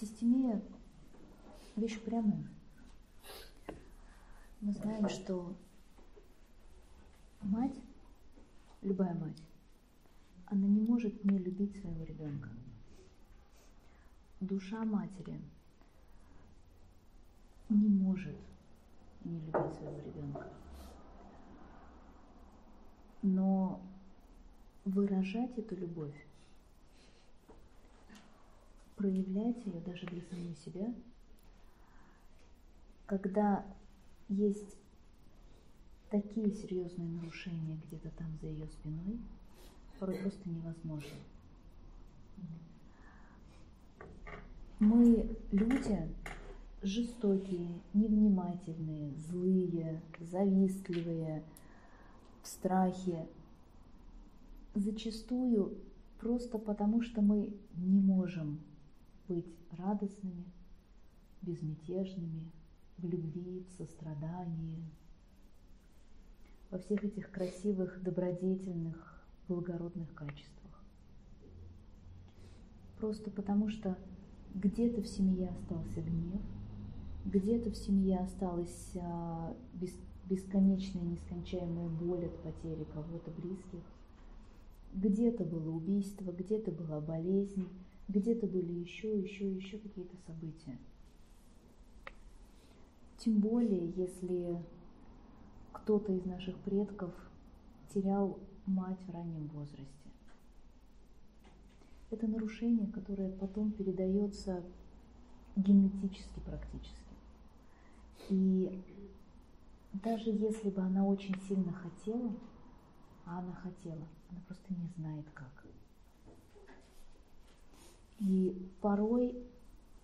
Системия – вещь прямая. Мы знаем, что мать, любая мать, она не может не любить своего ребенка. Душа матери не может не любить своего ребенка. Но выражать эту любовь, проявлять ее даже для самой себя, когда есть такие серьезные нарушения где-то там за ее спиной, порой просто невозможно. Мы люди жестокие, невнимательные, злые, завистливые, в страхе. Зачастую просто потому, что мы не можем быть радостными, безмятежными, в любви, в сострадании, во всех этих красивых, добродетельных, благородных качествах. Просто потому что где-то в семье остался гнев, где-то в семье осталась а, бес, бесконечная, нескончаемая боль от потери кого-то близких, где-то было убийство, где-то была болезнь, где-то были еще, еще, еще какие-то события. Тем более, если кто-то из наших предков терял мать в раннем возрасте. Это нарушение, которое потом передается генетически практически. И даже если бы она очень сильно хотела, а она хотела, она просто не знает как. И порой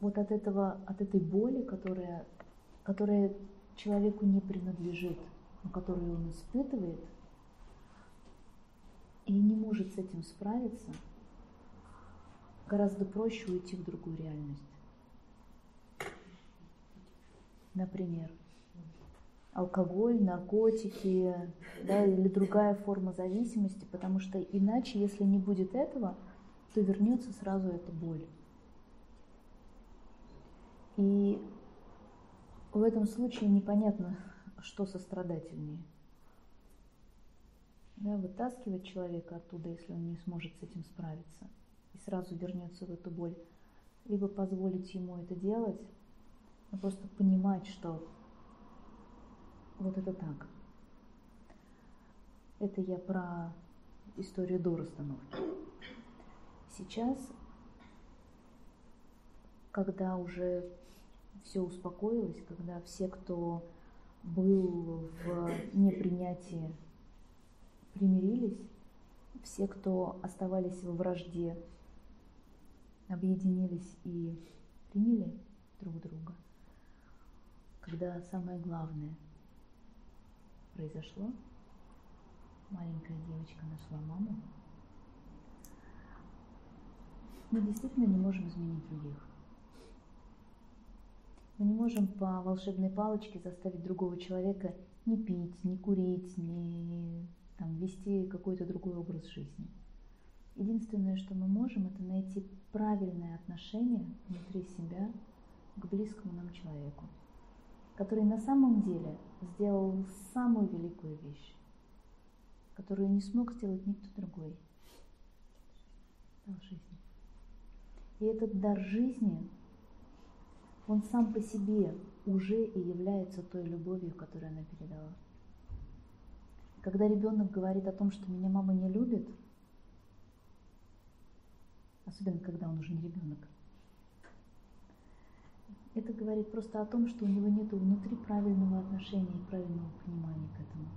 вот от этого, от этой боли, которая которая человеку не принадлежит, но которую он испытывает, и не может с этим справиться, гораздо проще уйти в другую реальность. Например, алкоголь, наркотики да, или другая форма зависимости, потому что иначе, если не будет этого, то вернется сразу эта боль. И в этом случае непонятно, что сострадательнее. Да, вытаскивать человека оттуда, если он не сможет с этим справиться, и сразу вернется в эту боль, либо позволить ему это делать, но просто понимать, что вот это так. Это я про историю до расстановки. Сейчас, когда уже все успокоилось, когда все, кто был в непринятии, примирились, все, кто оставались во вражде, объединились и приняли друг друга. Когда самое главное произошло, маленькая девочка нашла маму, мы действительно не можем изменить других. Мы не можем по волшебной палочке заставить другого человека не пить, не курить, не там, вести какой-то другой образ жизни. Единственное, что мы можем, это найти правильное отношение внутри себя к близкому нам человеку, который на самом деле сделал самую великую вещь, которую не смог сделать никто другой. Дал жизнь. И этот дар жизни он сам по себе уже и является той любовью, которую она передала. Когда ребенок говорит о том, что меня мама не любит, особенно когда он уже не ребенок, это говорит просто о том, что у него нет внутри правильного отношения и правильного понимания к этому.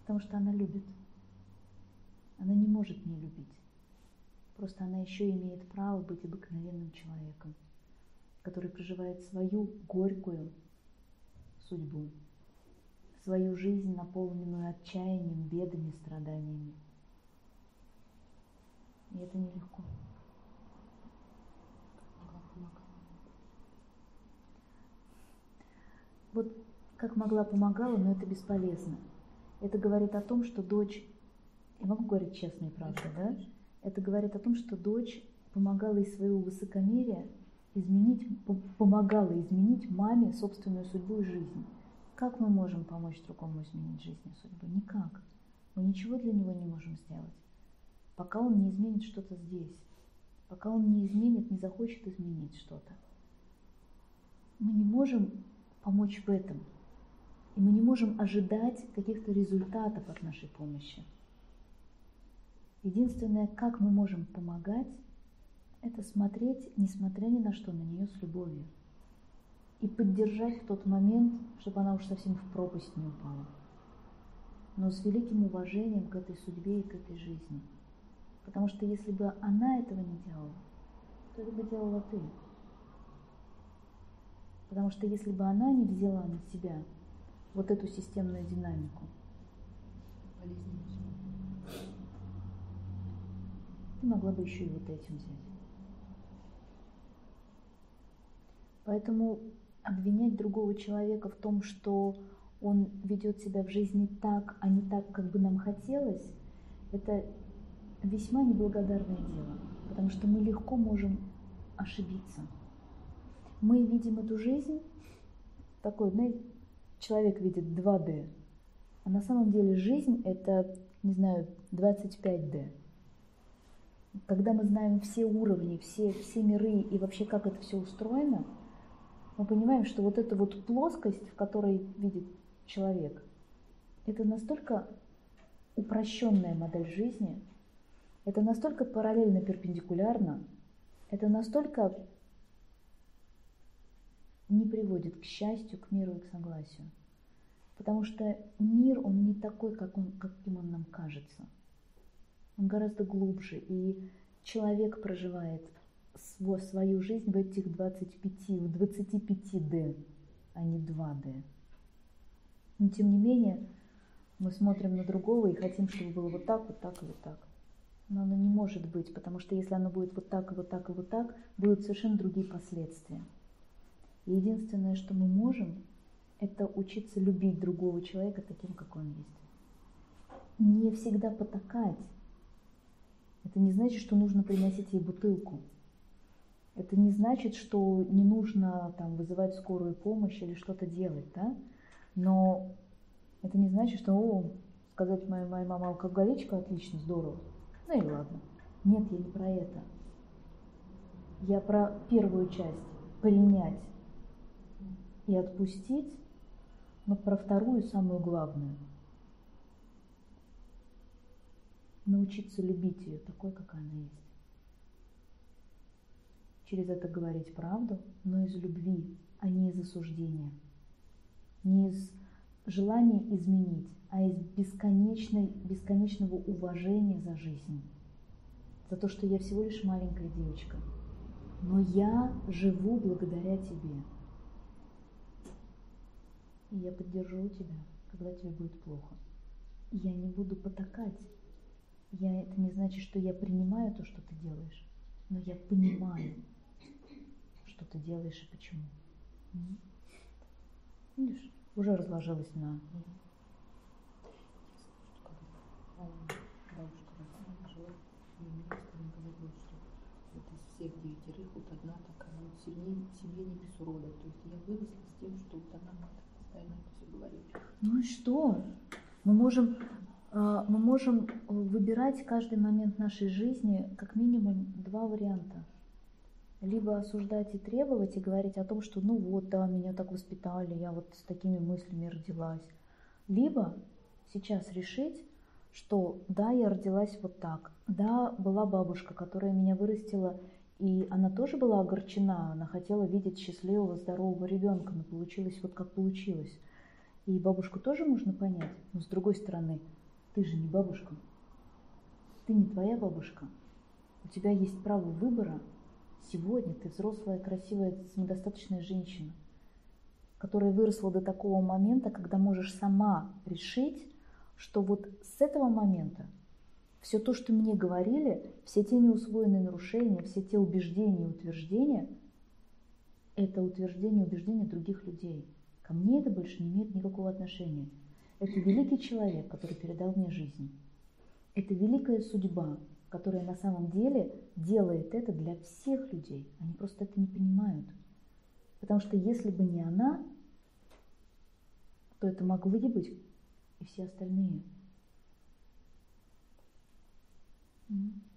Потому что она любит. Она не может не любить. Просто она еще имеет право быть обыкновенным человеком который проживает свою горькую судьбу, свою жизнь, наполненную отчаянием, бедами, страданиями. И это нелегко. Вот как могла помогала, но это бесполезно. Это говорит о том, что дочь, я могу говорить честно и правду, да? Это говорит о том, что дочь помогала из своего высокомерия изменить, помогала изменить маме собственную судьбу и жизнь. Как мы можем помочь другому изменить жизнь и судьбу? Никак. Мы ничего для него не можем сделать, пока он не изменит что-то здесь, пока он не изменит, не захочет изменить что-то. Мы не можем помочь в этом, и мы не можем ожидать каких-то результатов от нашей помощи. Единственное, как мы можем помогать, это смотреть, несмотря ни на что, на нее с любовью. И поддержать в тот момент, чтобы она уж совсем в пропасть не упала. Но с великим уважением к этой судьбе и к этой жизни. Потому что если бы она этого не делала, то это бы делала ты. Потому что если бы она не взяла на себя вот эту системную динамику, ты могла бы еще и вот этим взять. Поэтому обвинять другого человека в том, что он ведет себя в жизни так, а не так, как бы нам хотелось, это весьма неблагодарное дело, потому что мы легко можем ошибиться. Мы видим эту жизнь такой, знаете, человек видит 2D, а на самом деле жизнь это, не знаю, 25D. Когда мы знаем все уровни, все, все миры и вообще как это все устроено, мы понимаем, что вот эта вот плоскость, в которой видит человек, это настолько упрощенная модель жизни, это настолько параллельно перпендикулярно, это настолько не приводит к счастью, к миру и к согласию. Потому что мир, он не такой, как он, каким он нам кажется. Он гораздо глубже, и человек проживает свою жизнь в этих 25, в 25D, а не 2D. Но тем не менее, мы смотрим на другого и хотим, чтобы было вот так, вот так и вот так. Но оно не может быть, потому что если оно будет вот так и вот так и вот так, будут совершенно другие последствия. И единственное, что мы можем, это учиться любить другого человека таким, какой он есть. Не всегда потакать. Это не значит, что нужно приносить ей бутылку. Это не значит, что не нужно там, вызывать скорую помощь или что-то делать, да? Но это не значит, что, о, сказать моя, моя мама алкоголичка, отлично, здорово. Ну и ладно. Нет, я не про это. Я про первую часть. Принять и отпустить, но про вторую, самую главную. Научиться любить ее такой, какая она есть через это говорить правду, но из любви, а не из осуждения. Не из желания изменить, а из бесконечной, бесконечного уважения за жизнь. За то, что я всего лишь маленькая девочка. Но я живу благодаря тебе. И я поддержу тебя, когда тебе будет плохо. Я не буду потакать. Я, это не значит, что я принимаю то, что ты делаешь, но я понимаю, что ты делаешь и почему. Видишь, уже разложилась на... Вот из всех девятерых вот одна такая вот сильнее, семье не урода. То есть я выросла с тем, что вот она постоянно это все говорит. Ну и что? Мы можем, а, мы можем выбирать каждый момент нашей жизни как минимум два варианта либо осуждать и требовать и говорить о том, что ну вот, да, меня так воспитали, я вот с такими мыслями родилась. Либо сейчас решить, что да, я родилась вот так, да, была бабушка, которая меня вырастила, и она тоже была огорчена, она хотела видеть счастливого, здорового ребенка, но получилось вот как получилось. И бабушку тоже можно понять, но с другой стороны, ты же не бабушка, ты не твоя бабушка, у тебя есть право выбора, Сегодня ты взрослая, красивая, самодостаточная женщина, которая выросла до такого момента, когда можешь сама решить, что вот с этого момента все то, что мне говорили, все те неусвоенные нарушения, все те убеждения и утверждения, это утверждение убеждения других людей. Ко мне это больше не имеет никакого отношения. Это великий человек, который передал мне жизнь. Это великая судьба, которая на самом деле делает это для всех людей. Они просто это не понимают. Потому что если бы не она, то это могло бы быть и все остальные. Mm-hmm.